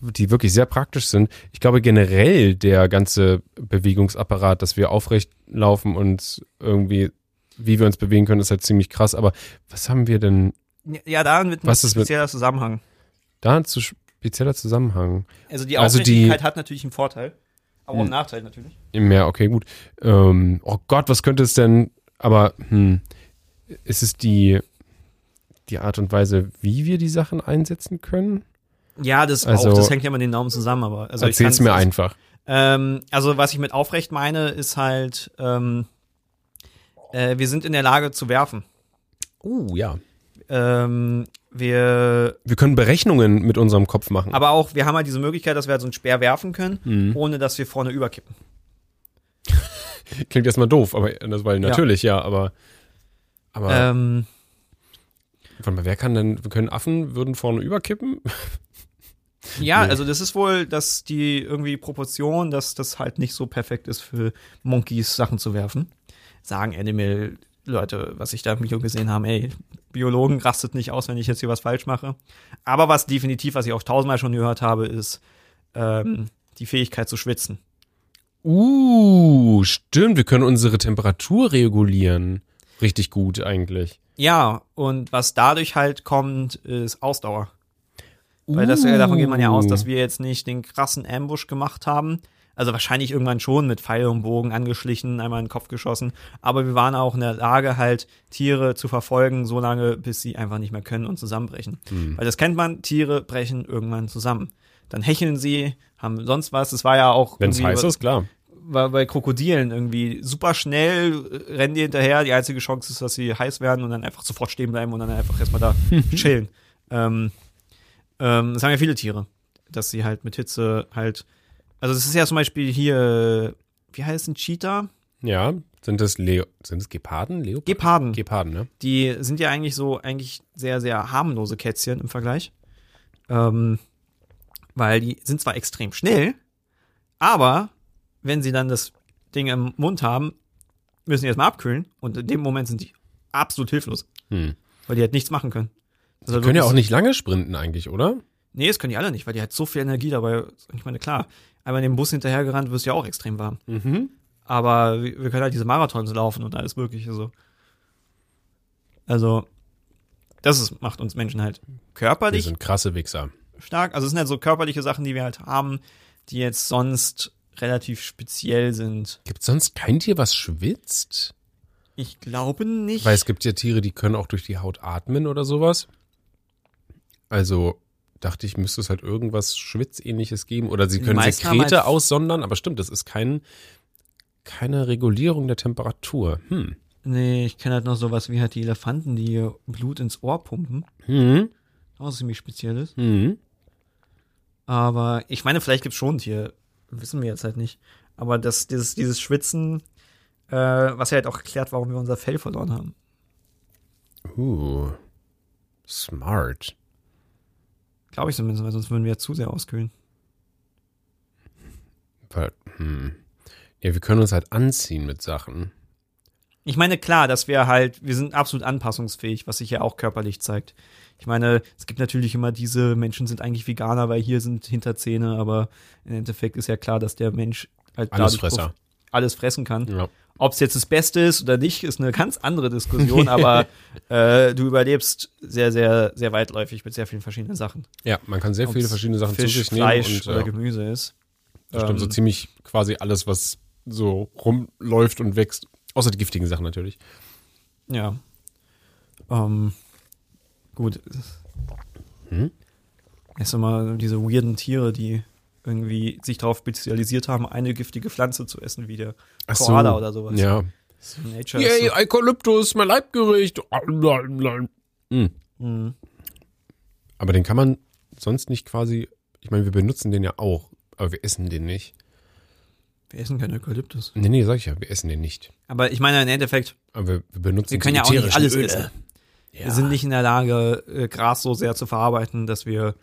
die wirklich sehr praktisch sind, ich glaube generell der ganze Bewegungsapparat, dass wir aufrecht laufen und irgendwie, wie wir uns bewegen können, ist halt ziemlich krass. Aber was haben wir denn Ja, da mit Was ist mit- spezieller Zusammenhang. da zu spezieller Zusammenhang? Also die Also die- hat natürlich einen Vorteil, aber auch einen Hm. Nachteil natürlich. Ja, okay, gut. Ähm, oh Gott, was könnte es denn, aber hm, ist es die, die Art und Weise, wie wir die Sachen einsetzen können? Ja, das Also- auch. Das hängt ja mit den Daumen zusammen, aber also Erzähl's mir einfach. Ähm, also was ich mit aufrecht meine, ist halt, ähm, äh, wir sind in der Lage zu werfen. Oh, ja. Ähm, wir, Wir können Berechnungen mit unserem Kopf machen. aber auch, wir haben halt diese Möglichkeit, dass wir halt so einen Speer werfen können, Mhm. ohne dass wir vorne überkippen. Klingt erstmal doof, aber das weil natürlich, ja, aber aber Ähm, warte mal, wer kann denn, wir können Affen würden vorne überkippen? ja, Nee. also das ist wohl, dass die irgendwie Proportion, dass das halt nicht so perfekt ist für Monkeys Sachen zu werfen. Sagen Animal Leute, was ich da im Video gesehen haben, ey, Biologen rastet nicht aus, wenn ich jetzt hier was falsch mache. Aber was definitiv, was ich auch tausendmal schon gehört habe, ist ähm, die Fähigkeit zu schwitzen. Uh, stimmt, wir können unsere Temperatur regulieren. Richtig gut eigentlich. Ja, und was dadurch halt kommt, ist Ausdauer. Weil das, äh, davon geht man ja aus, dass wir jetzt nicht den krassen Ambush gemacht haben. Also wahrscheinlich irgendwann schon mit Pfeil und Bogen angeschlichen, einmal in den Kopf geschossen. Aber wir waren auch in der Lage, halt Tiere zu verfolgen, so lange, bis sie einfach nicht mehr können und zusammenbrechen. Hm. Weil das kennt man, Tiere brechen irgendwann zusammen. Dann hecheln sie, haben sonst was. Das war ja auch Wenn es heiß ist, klar. war bei Krokodilen irgendwie super schnell äh, rennen die hinterher. Die einzige Chance ist, dass sie heiß werden und dann einfach sofort stehen bleiben und dann einfach erstmal da chillen. Ähm, ähm, das haben ja viele Tiere, dass sie halt mit Hitze halt. Also das ist ja zum Beispiel hier, wie heißt ein Cheetah? Ja, sind es Leo, sind es Geparden? Leo? Geparden. Geparden, ne? Die sind ja eigentlich so eigentlich sehr, sehr harmlose Kätzchen im Vergleich. Ähm, weil die sind zwar extrem schnell, aber wenn sie dann das Ding im Mund haben, müssen die erstmal abkühlen und in dem Moment sind die absolut hilflos, Hm. weil die halt nichts machen können. Also Die können ja auch nicht lange sprinten eigentlich, oder? Nee, das können die alle nicht, weil die halt so viel Energie dabei. Ich meine, klar, einmal in dem Bus hinterhergerannt, wirst du ja auch extrem warm. Mhm. Aber wir wir können halt diese Marathons laufen und alles Mögliche so. Also, das ist, macht uns Menschen halt Wir körperlich sind krasse Wichser. stark. Also, es sind halt so körperliche Sachen, die wir halt haben, die jetzt sonst relativ speziell sind. Gibt sonst kein Tier, was schwitzt? Ich glaube nicht. Weil es gibt ja Tiere, die können auch durch die Haut atmen oder sowas. Also dachte ich, müsste es halt irgendwas Schwitzähnliches geben. Oder sie können Sekrete halt- aussondern, aber stimmt, das ist kein, keine Regulierung der Temperatur. Hm. Nee, ich kenne halt noch sowas wie halt die Elefanten, die ihr Blut ins Ohr pumpen. Hm. Was ziemlich spezielles. Hm. Aber ich meine, vielleicht gibt's schon ein Tier. Wissen wir jetzt halt nicht. Aber das, dieses, dieses Schwitzen, äh, was ja halt auch erklärt, warum wir unser Fell verloren haben. Uh. Smart. Glaube ich zumindest, weil sonst würden wir ja zu sehr auskühlen. But, hm. Ja, wir können uns halt anziehen mit Sachen. Ich meine, klar, dass wir halt, wir sind absolut anpassungsfähig, was sich ja auch körperlich zeigt. Ich meine, es gibt natürlich immer diese Menschen sind eigentlich Veganer, weil hier sind Hinterzähne, aber im Endeffekt ist ja klar, dass der Mensch halt Allesfresser. Alles fressen kann. Ja. Ob es jetzt das Beste ist oder nicht, ist eine ganz andere Diskussion, aber äh, du überlebst sehr, sehr, sehr weitläufig mit sehr vielen verschiedenen Sachen. Ja, man kann sehr viele Ob's verschiedene Sachen Fisch, zu sich nehmen. Fleisch und, oder ja, Gemüse ist. das stimmt, so Ähm, ziemlich quasi alles, was so rumläuft und wächst. Außer die giftigen Sachen natürlich. Ja. Ähm, gut. Hm? Erst einmal diese weirden Tiere, die irgendwie sich darauf spezialisiert haben, eine giftige Pflanze zu essen, wie der Ach so. Koala oder sowas. Ja. So Nature Yay, so, Eukalyptus, mein Leibgericht. Hm. Mhm. Aber den kann man sonst nicht quasi, ich meine, wir benutzen den ja auch, aber wir essen den nicht. wir essen keinen Eukalyptus. Nee, nee, sag ich ja, wir essen den nicht. Aber ich meine, im Endeffekt, Aber wir, wir benutzen wir können ja auch nicht alles Öle. essen. Ja. Wir sind nicht in der Lage, äh, Gras so sehr zu verarbeiten, dass wir,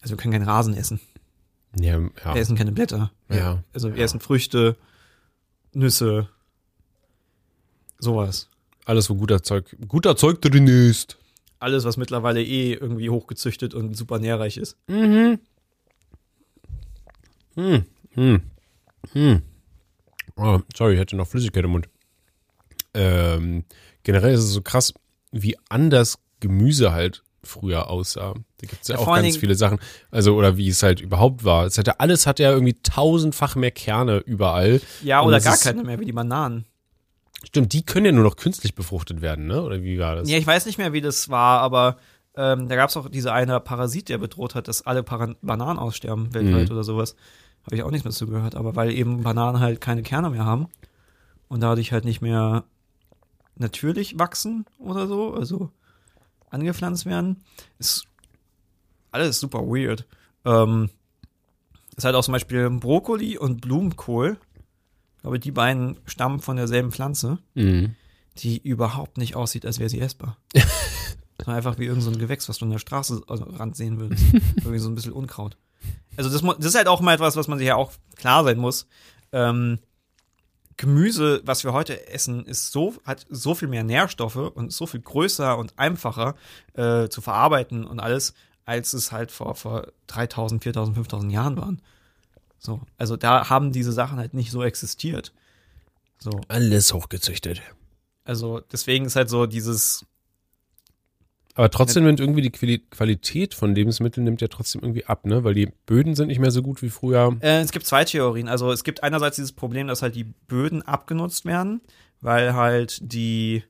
also wir können keinen Rasen essen. Ja, Wir ja. essen keine Blätter. Ja. Also wir essen Früchte, Nüsse, sowas. Alles, wo guter Zeug, guter Zeug drin ist. Alles, was mittlerweile eh irgendwie hochgezüchtet und super nährreich ist. Mhm. Hm, hm, hm. Oh, sorry, ich hatte noch Flüssigkeit im Mund. Ähm, generell ist es so krass, wie anders Gemüse halt früher aussah. Da gibt's ja, Ja, auch ganz Dingen- viele Sachen. Also, oder wie es halt überhaupt war. Es hatte, alles hat ja irgendwie tausendfach mehr Kerne überall. Ja, oder gar ist- keine mehr, wie die Bananen. Stimmt, die können ja nur noch künstlich befruchtet werden, ne? Oder wie war das? Ja, ich weiß nicht mehr, wie das war, aber ähm, da gab es auch diese eine Parasit, der bedroht hat, dass alle Para Bananen aussterben weltweit Mhm. oder sowas. Habe ich auch nichts mehr zugehört, aber weil eben Bananen halt keine Kerne mehr haben und dadurch halt nicht mehr natürlich wachsen oder so, also angepflanzt werden, ist alles super weird. Ähm, ist halt auch zum Beispiel Brokkoli und Blumenkohl. Ich glaube, die beiden stammen von derselben Pflanze Mhm. die überhaupt nicht aussieht, als wäre sie essbar. Sondern einfach wie irgendein so ein Gewächs, was du in der Straße also, Rand sehen würdest. Irgendwie so ein bisschen Unkraut. Also das, das ist halt auch mal etwas, was man sich ja auch klar sein muss. Ähm, Gemüse, was wir heute essen, ist so, hat so viel mehr Nährstoffe und so viel größer und einfacher äh, zu verarbeiten und alles, als es halt vor, vor 3000, 4000, 5000 Jahren waren. So, also da haben diese Sachen halt nicht so existiert. So, Alles hochgezüchtet. also deswegen ist halt so dieses, Aber trotzdem nimmt irgendwie die Quali Qualität von Lebensmitteln nimmt ja trotzdem irgendwie ab, ne? Weil die Böden sind nicht mehr so gut wie früher. Äh, es gibt zwei Theorien. Also es gibt einerseits dieses Problem, dass halt die Böden abgenutzt werden, weil halt die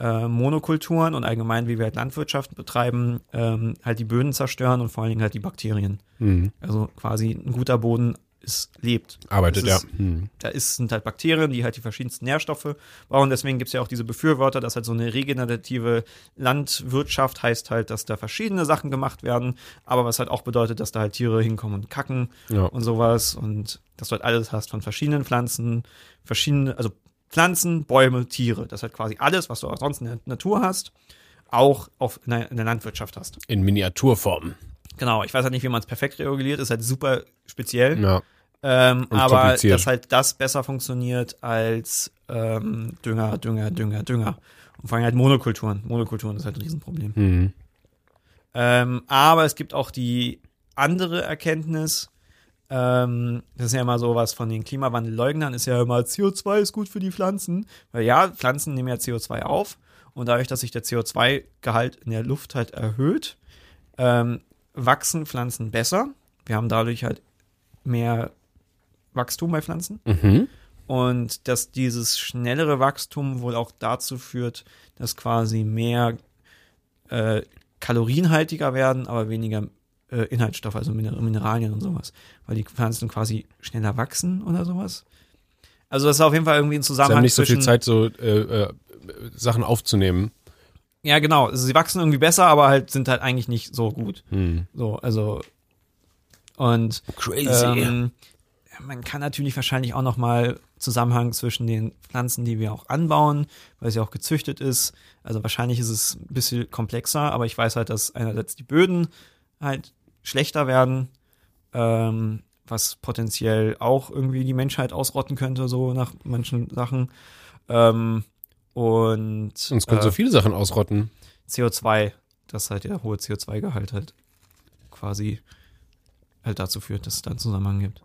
äh, Monokulturen und allgemein, wie wir halt Landwirtschaft betreiben, ähm, halt die Böden zerstören und vor allen Dingen halt die Bakterien. Mhm. Also quasi ein guter Boden ist, lebt. Arbeitet, ja. ist- Mhm. Da ist, sind halt Bakterien, die halt die verschiedensten Nährstoffe brauchen. Deswegen gibt es ja auch diese Befürworter, dass halt so eine regenerative Landwirtschaft heißt halt, dass da verschiedene Sachen gemacht werden, aber was halt auch bedeutet, dass da halt Tiere hinkommen und kacken Ja. und sowas und dass du halt alles hast von verschiedenen Pflanzen, verschiedene, also Pflanzen, Bäume, Tiere. Das ist halt quasi alles, was du auch sonst in der Natur hast, auch auf, in, der, in der Landwirtschaft hast. In Miniaturform. Genau, ich weiß halt nicht, wie man es perfekt reguliert, ist halt super speziell. Ja. Ähm, aber dass halt das besser funktioniert als ähm, Dünger, Dünger, Dünger, Dünger. Und vor allem halt Monokulturen. Monokulturen ist halt ein Riesenproblem. Mhm. Ähm, aber es gibt auch die andere Erkenntnis, ähm, das ist ja immer so was von den Klimawandelleugnern, ist ja immer, CO2 ist gut für die Pflanzen. Weil ja, Pflanzen nehmen ja CO2 auf und dadurch, dass sich der CO2-Gehalt in der Luft halt erhöht, ähm, wachsen Pflanzen besser. Wir haben dadurch halt mehr Wachstum bei Pflanzen. Mhm. Und dass dieses schnellere Wachstum wohl auch dazu führt, dass quasi mehr äh, kalorienhaltiger werden, aber weniger äh, Inhaltsstoffe, also Miner- Mineralien und sowas, weil die Pflanzen quasi schneller wachsen oder sowas. Also das ist auf jeden Fall irgendwie ein Sie Zusammenhang haben nicht so viel Zeit, so äh, äh, Sachen aufzunehmen. Ja, genau. Also sie wachsen irgendwie besser, aber halt sind halt eigentlich nicht so gut. Hm. So, also und Crazy. ähm, man kann natürlich wahrscheinlich auch noch mal Zusammenhang zwischen den Pflanzen, die wir auch anbauen, weil sie auch gezüchtet ist. Also wahrscheinlich ist es ein bisschen komplexer, aber ich weiß halt, dass einerseits die Böden halt schlechter werden, ähm, was potenziell auch irgendwie die Menschheit ausrotten könnte, so nach manchen Sachen. Ähm, und Uns können so äh, viele Sachen ausrotten. CO2, dass halt der hohe CO2-Gehalt halt quasi halt dazu führt, dass es da einen Zusammenhang gibt.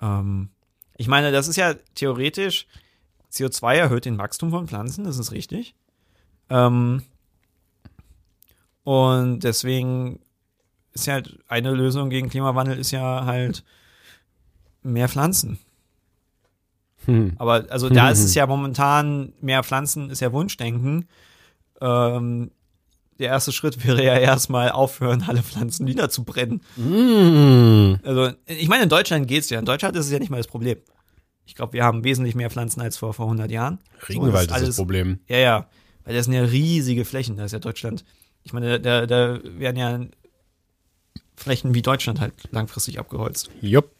Ähm, ich meine, das ist ja theoretisch, CO2 erhöht den Wachstum von Pflanzen, das ist richtig. Ähm, und deswegen ist ja halt eine Lösung gegen Klimawandel ist ja halt mehr Pflanzen. Hm. Aber also da ist es ja momentan, mehr Pflanzen ist ja Wunschdenken. Ähm, der erste Schritt wäre ja erstmal aufhören, alle Pflanzen niederzubrennen. Mm. Also, ich meine, in Deutschland geht's ja. In Deutschland ist es ja nicht mal das Problem. Ich glaube, wir haben wesentlich mehr Pflanzen als vor, vor 100 Jahren. Regenwald So, ist das Problem. Ja, ja. Weil das sind ja riesige Flächen. Da ist ja Deutschland. Ich meine, da, da werden ja Flächen wie Deutschland halt langfristig abgeholzt. Jupp,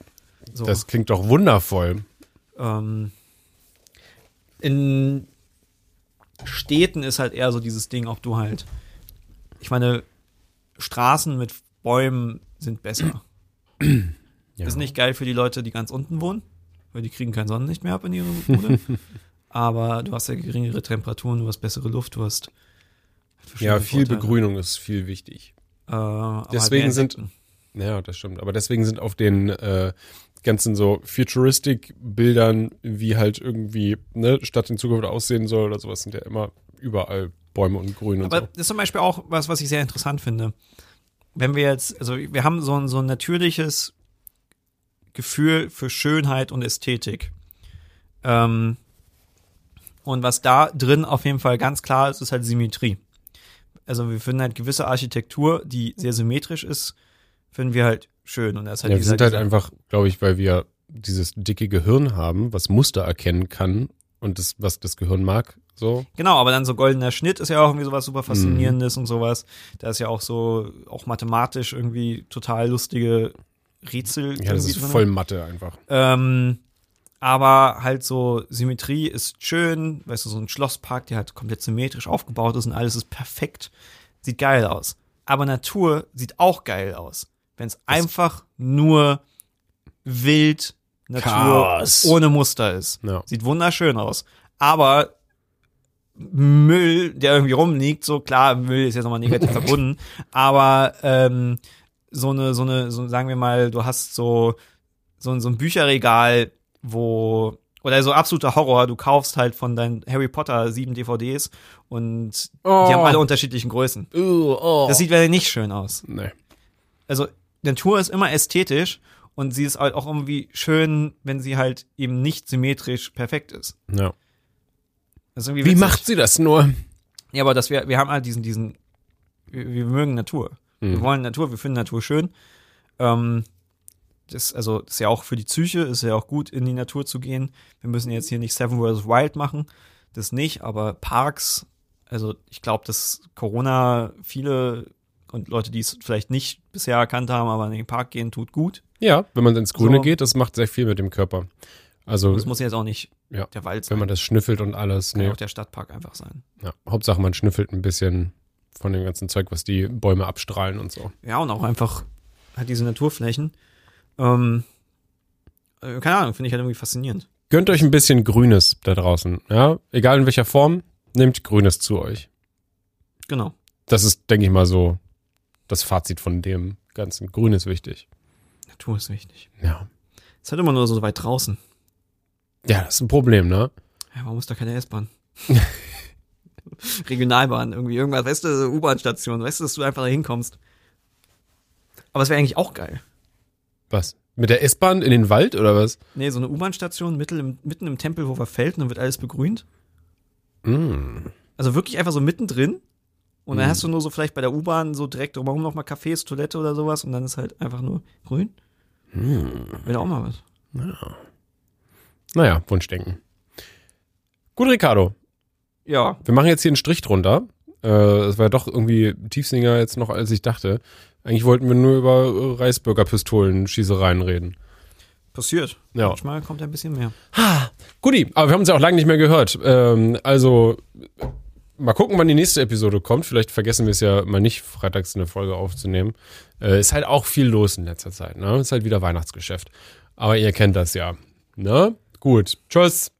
So. das klingt doch wundervoll. Ähm, in Städten ist halt eher so dieses Ding, ob du halt, ich meine, Straßen mit Bäumen sind besser. Ja. Ist nicht geil für die Leute, die ganz unten wohnen, weil die kriegen kein Sonnenlicht mehr ab in ihre Bude. Aber du hast ja geringere Temperaturen, du hast bessere Luft, du hast Ja, verschiedene viel Vorteile. Begrünung ist viel wichtig. Äh, aber halt Deswegen mehr sind-. Ja, das stimmt. Aber deswegen sind auf den äh, ganzen so Futuristic-Bildern, wie halt irgendwie ne, Stadt in Zukunft aussehen soll oder sowas, sind ja immer überall Bäume und Grün und Aber so. das ist zum Beispiel auch was, was ich sehr interessant finde. Wenn wir jetzt, also wir haben so ein, so ein natürliches Gefühl für Schönheit und Ästhetik. Ähm, und was da drin auf jeden Fall ganz klar ist, ist halt Symmetrie. Also wir finden halt gewisse Architektur, die sehr symmetrisch ist, finden wir halt schön. Und das ist halt Ja, wir sind halt einfach, glaube ich, weil wir dieses dicke Gehirn haben, was Muster erkennen kann und das, was das Gehirn mag, so. Genau, aber dann so goldener Schnitt ist ja auch irgendwie sowas super Mhm. faszinierendes und sowas. Da ist ja auch so, auch mathematisch irgendwie total lustige Rätsel. Ja, das ist drin. voll Mathe einfach. Ähm, aber halt so Symmetrie ist schön, weißt du, so ein Schlosspark, der halt komplett symmetrisch aufgebaut ist und alles ist perfekt, sieht geil aus. Aber Natur sieht auch geil aus, wenn es einfach nur wild Natur Chaos. ohne Muster ist. Ja. Sieht wunderschön aus. Aber Müll, der irgendwie rumliegt, so klar, Müll ist jetzt nochmal negativ verbunden, aber ähm, so eine, so eine, so sagen wir mal, du hast so, so, so ein Bücherregal, wo, oder so absoluter Horror, du kaufst halt von deinen Harry Potter sieben DVDs und Oh. die haben alle unterschiedlichen Größen. Uh, oh. Das sieht wieder nicht schön aus. nee. Also, Natur ist immer ästhetisch und sie ist halt auch irgendwie schön, wenn sie halt eben nicht symmetrisch perfekt ist. Ja. Das ist Wie macht sie das nur? Ja, aber dass wir, wir haben halt diesen, diesen, wir, wir mögen Natur. Wir Mhm. wollen Natur, wir finden Natur schön. Ähm, das, also, das ist ja auch für die Psyche, ist ja auch gut, in die Natur zu gehen. Wir müssen jetzt hier nicht Seven vs. Wild machen. Das nicht, aber Parks, also ich glaube, dass Corona viele und Leute, die es vielleicht nicht bisher erkannt haben, aber in den Park gehen, tut gut. Ja, wenn man ins Grüne So. geht, das macht sehr viel mit dem Körper. Also, Das muss jetzt auch nicht Ja, der Wald sein. wenn man das schnüffelt und alles. kann Nee. auch der Stadtpark einfach sein. Ja, Hauptsache, man schnüffelt ein bisschen von dem ganzen Zeug, was die Bäume abstrahlen und so. Ja, und auch einfach halt diese Naturflächen. Ähm, äh, keine Ahnung, finde ich halt irgendwie faszinierend. Gönnt euch ein bisschen Grünes da draußen. Ja, egal in welcher Form, nehmt Grünes zu euch. Genau. Das ist, denke ich mal, so das Fazit von dem Ganzen. Grün ist wichtig. Natur ist wichtig. Ja. Ist halt immer nur so weit draußen. Ja, das ist ein Problem, ne? Ja, warum ist da keine S-Bahn? Regionalbahn, irgendwie irgendwas, weißt du, so U-Bahn-Station, weißt du, dass du einfach da hinkommst. Aber es wäre eigentlich auch geil. Was? Mit der S-Bahn in den Wald oder was? Nee, so eine U-Bahn-Station mitten im, mitten im Tempel, wo verfällt und dann wird alles begrünt. Mm. Also wirklich einfach so mittendrin Und dann hast du nur so vielleicht bei der U-Bahn so direkt drumherum nochmal Cafés, Toilette oder sowas und dann ist halt einfach nur grün. Wäre auch mal was. Naja, Wunschdenken. Gut, Ricardo. Ja. Wir machen jetzt hier einen Strich drunter. Äh, Es war ja doch irgendwie tiefsinniger jetzt noch, als ich dachte. Eigentlich wollten wir nur über äh, Reisbürgerpistolen, Schießereien reden. Passiert. Ja. Manchmal kommt ein bisschen mehr. Guti, aber wir haben uns ja auch lange nicht mehr gehört. Ähm, also mal gucken, wann die nächste Episode kommt. Vielleicht vergessen wir es ja mal nicht, freitags eine Folge aufzunehmen. Äh, ist halt auch viel los in letzter Zeit. Ne? Ist halt wieder Weihnachtsgeschäft. Aber ihr kennt das ja. Ne? Gut. Tschüss.